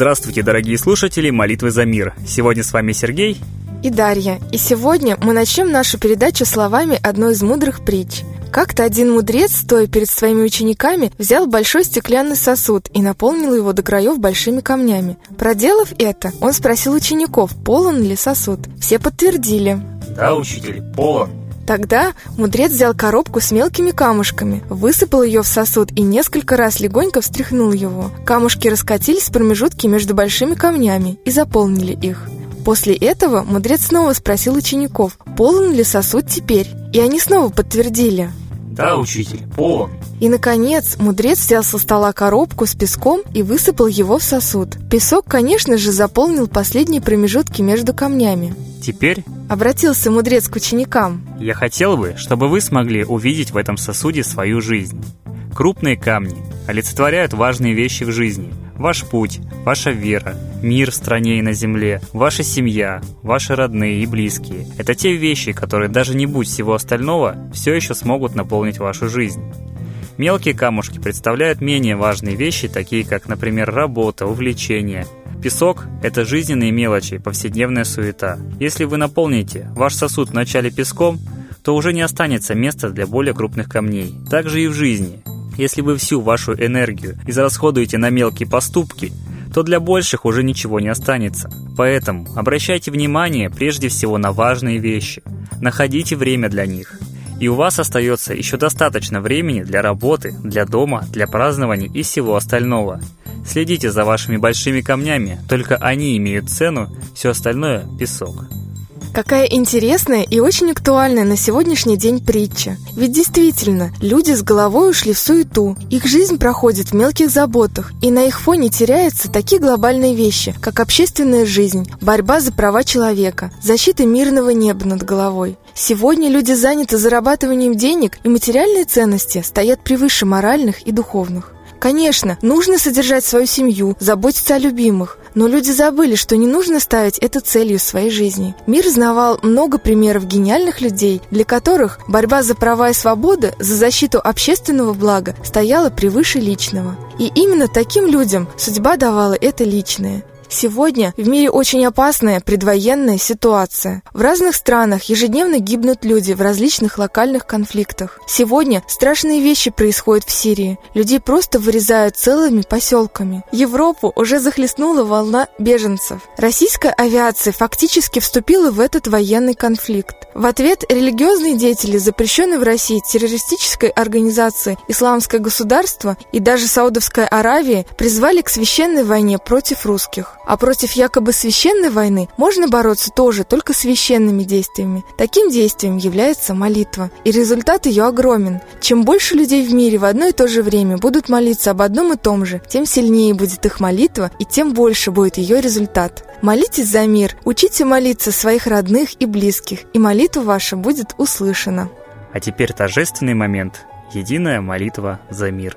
Здравствуйте, дорогие слушатели «Молитвы за мир». Сегодня с вами Сергей и Дарья. И сегодня мы начнем нашу передачу словами одной из мудрых притч. Как-то один мудрец, стоя перед своими учениками, взял большой стеклянный сосуд и наполнил его до краев большими камнями. Проделав это, он спросил учеников, полон ли сосуд. Все подтвердили. Да, учитель, полон. Тогда мудрец взял коробку с мелкими камушками, высыпал ее в сосуд и несколько раз легонько встряхнул его. Камушки раскатились в промежутки между большими камнями и заполнили их. После этого мудрец снова спросил учеников, полон ли сосуд теперь, и они снова подтвердили. Да, учитель, полон. И, наконец, мудрец взял со стола коробку с песком и высыпал его в сосуд. Песок, конечно же, заполнил последние промежутки между камнями. Теперь Обратился мудрец к ученикам. Я хотел бы, чтобы вы смогли увидеть в этом сосуде свою жизнь. Крупные камни олицетворяют важные вещи в жизни. Ваш путь, ваша вера, мир в стране и на земле, ваша семья, ваши родные и близкие. Это те вещи, которые даже не будь всего остального, все еще смогут наполнить вашу жизнь. Мелкие камушки представляют менее важные вещи, такие как, например, работа, увлечения, Песок – это жизненные мелочи, повседневная суета. Если вы наполните ваш сосуд вначале песком, то уже не останется места для более крупных камней. Так же и в жизни. Если вы всю вашу энергию израсходуете на мелкие поступки, то для больших уже ничего не останется. Поэтому обращайте внимание прежде всего на важные вещи. Находите время для них. И у вас остается еще достаточно времени для работы, для дома, для празднований и всего остального. Следите за вашими большими камнями, только они имеют цену, все остальное – песок. Какая интересная и очень актуальная на сегодняшний день притча. Ведь действительно, люди с головой ушли в суету, их жизнь проходит в мелких заботах, и на их фоне теряются такие глобальные вещи, как общественная жизнь, борьба за права человека, защита мирного неба над головой. Сегодня люди заняты зарабатыванием денег, и материальные ценности стоят превыше моральных и духовных. Конечно, нужно содержать свою семью, заботиться о любимых, но люди забыли, что не нужно ставить это целью своей жизни. Мир знавал много примеров гениальных людей, для которых борьба за права и свободы, за защиту общественного блага стояла превыше личного. И именно таким людям судьба давала это личное. Сегодня в мире очень опасная предвоенная ситуация. В разных странах ежедневно гибнут люди в различных локальных конфликтах. Сегодня страшные вещи происходят в Сирии. Людей просто вырезают целыми поселками. Европу уже захлестнула волна беженцев. Российская авиация фактически вступила в этот военный конфликт. В ответ религиозные деятели запрещенной в России террористической организации «Исламское государство» и даже Саудовская Аравия призвали к священной войне против русских. А против якобы священной войны можно бороться тоже только священными действиями. Таким действием является молитва. И результат ее огромен. Чем больше людей в мире в одно и то же время будут молиться об одном и том же, тем сильнее будет их молитва и тем больше будет ее результат. Молитесь за мир, учите молиться своих родных и близких, и молитва ваша будет услышана. А теперь торжественный момент. Единая молитва за мир.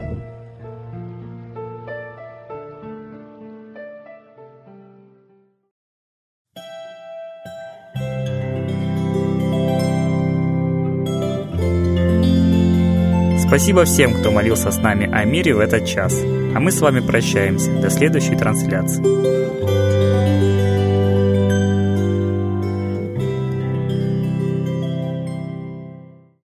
Спасибо всем, кто молился с нами о мире в этот час. А мы с вами прощаемся. До следующей трансляции.